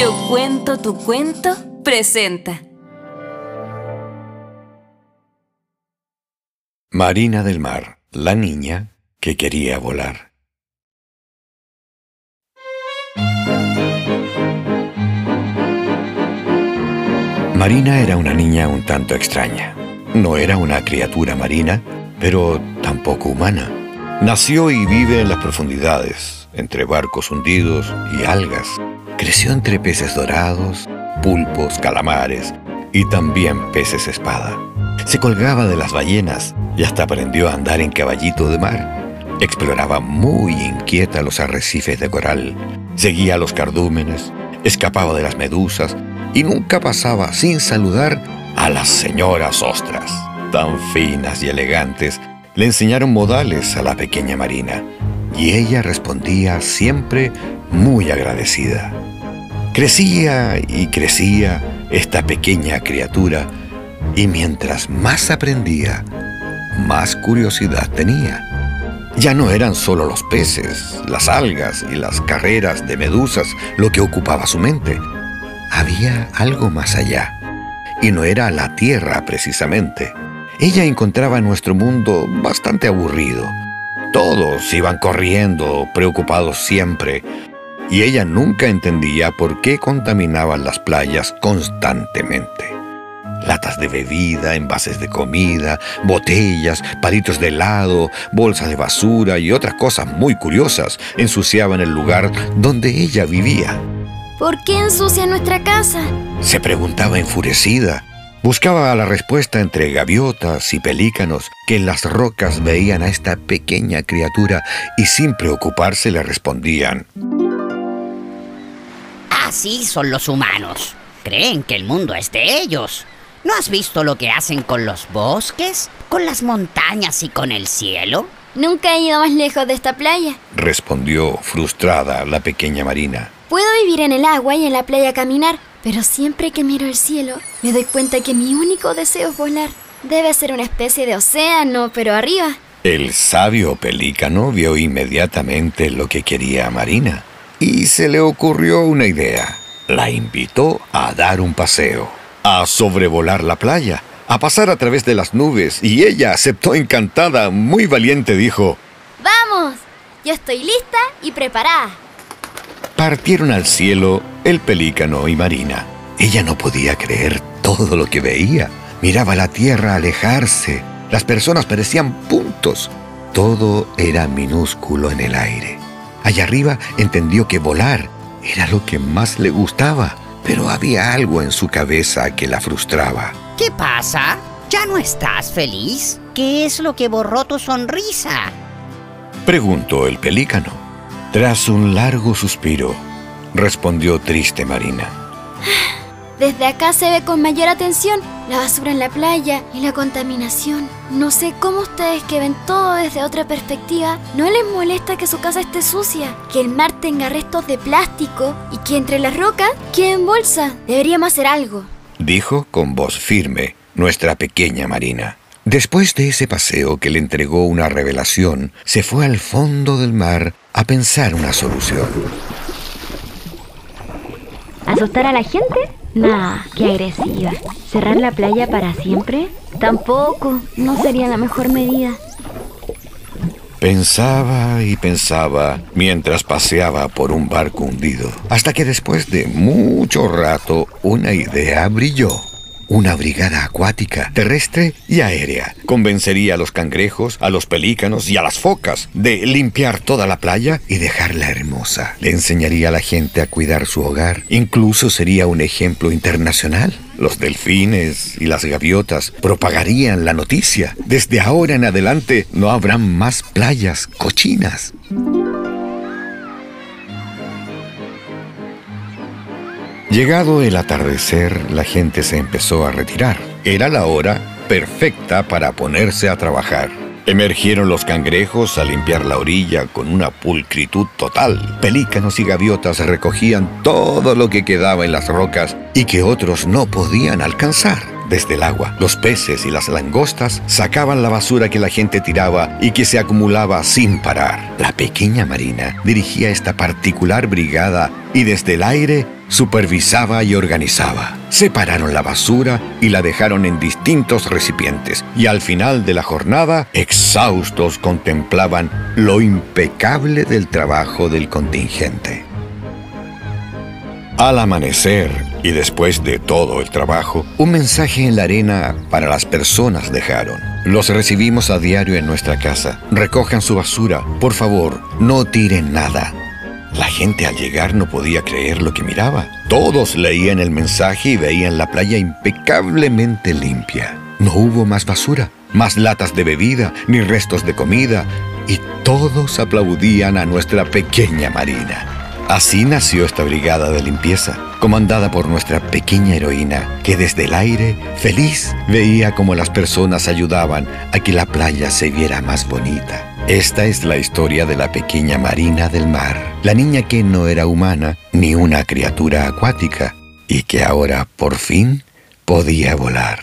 Yo cuento tu cuento presenta. Marina del Mar, la niña que quería volar. Marina era una niña un tanto extraña. No era una criatura marina, pero tampoco humana. Nació y vive en las profundidades, entre barcos hundidos y algas. Creció entre peces dorados, pulpos, calamares y también peces espada. Se colgaba de las ballenas y hasta aprendió a andar en caballito de mar. Exploraba muy inquieta los arrecifes de coral, seguía los cardúmenes, escapaba de las medusas y nunca pasaba sin saludar a las señoras ostras. Tan finas y elegantes, le enseñaron modales a la pequeña Marina y ella respondía siempre muy agradecida. Crecía y crecía esta pequeña criatura y mientras más aprendía, más curiosidad tenía. Ya no eran solo los peces, las algas y las carreras de medusas lo que ocupaba su mente. Había algo más allá. Y no era la tierra precisamente. Ella encontraba nuestro mundo bastante aburrido. Todos iban corriendo, preocupados siempre, y ella nunca entendía por qué contaminaban las playas constantemente. Latas de bebida, envases de comida, botellas, palitos de helado, bolsas de basura y otras cosas muy curiosas ensuciaban el lugar donde ella vivía. ¿Por qué ensucia nuestra casa? Se preguntaba enfurecida. Buscaba la respuesta entre gaviotas y pelícanos que en las rocas veían a esta pequeña criatura y sin preocuparse le respondían. Así son los humanos. Creen que el mundo es de ellos. ¿No has visto lo que hacen con los bosques, con las montañas y con el cielo? Nunca he ido más lejos de esta playa. Respondió frustrada la pequeña Marina. Puedo vivir en el agua y en la playa caminar, pero siempre que miro el cielo me doy cuenta que mi único deseo es volar. Debe ser una especie de océano, pero arriba. El sabio pelícano vio inmediatamente lo que quería Marina y se le ocurrió una idea. La invitó a dar un paseo, a sobrevolar la playa, a pasar a través de las nubes y ella aceptó encantada, muy valiente dijo, ¡Vamos! Yo estoy lista y preparada. Partieron al cielo el pelícano y Marina. Ella no podía creer todo lo que veía. Miraba la tierra alejarse. Las personas parecían puntos. Todo era minúsculo en el aire. Allá arriba entendió que volar era lo que más le gustaba, pero había algo en su cabeza que la frustraba. ¿Qué pasa? ¿Ya no estás feliz? ¿Qué es lo que borró tu sonrisa? Preguntó el pelícano. Tras un largo suspiro, respondió triste Marina. Desde acá se ve con mayor atención la basura en la playa y la contaminación. No sé cómo ustedes que ven todo desde otra perspectiva, no les molesta que su casa esté sucia, que el mar tenga restos de plástico y que entre las rocas queden bolsa. Deberíamos hacer algo. Dijo con voz firme nuestra pequeña Marina. Después de ese paseo que le entregó una revelación, se fue al fondo del mar a pensar una solución. ¿Asustar a la gente? Nah, qué agresiva. ¿Cerrar la playa para siempre? Tampoco, no sería la mejor medida. Pensaba y pensaba mientras paseaba por un barco hundido, hasta que después de mucho rato una idea brilló. Una brigada acuática, terrestre y aérea. Convencería a los cangrejos, a los pelícanos y a las focas de limpiar toda la playa y dejarla hermosa. Le enseñaría a la gente a cuidar su hogar. Incluso sería un ejemplo internacional. Los delfines y las gaviotas propagarían la noticia. Desde ahora en adelante no habrán más playas cochinas. Llegado el atardecer, la gente se empezó a retirar. Era la hora perfecta para ponerse a trabajar. Emergieron los cangrejos a limpiar la orilla con una pulcritud total. Pelícanos y gaviotas recogían todo lo que quedaba en las rocas y que otros no podían alcanzar. Desde el agua. Los peces y las langostas sacaban la basura que la gente tiraba y que se acumulaba sin parar. La pequeña Marina dirigía esta particular brigada y desde el aire supervisaba y organizaba. Separaron la basura y la dejaron en distintos recipientes y al final de la jornada, exhaustos contemplaban lo impecable del trabajo del contingente. Al amanecer y después de todo el trabajo, un mensaje en la arena para las personas dejaron. Los recibimos a diario en nuestra casa. Recojan su basura. Por favor, no tiren nada. La gente al llegar no podía creer lo que miraba. Todos leían el mensaje y veían la playa impecablemente limpia. No hubo más basura, más latas de bebida, ni restos de comida, y todos aplaudían a nuestra pequeña Marina. Así nació esta brigada de limpieza, comandada por nuestra pequeña heroína, que desde el aire, feliz, veía cómo las personas ayudaban a que la playa se viera más bonita. Esta es la historia de la pequeña Marina del mar, la niña que no era humana ni una criatura acuática y que ahora por fin podía volar.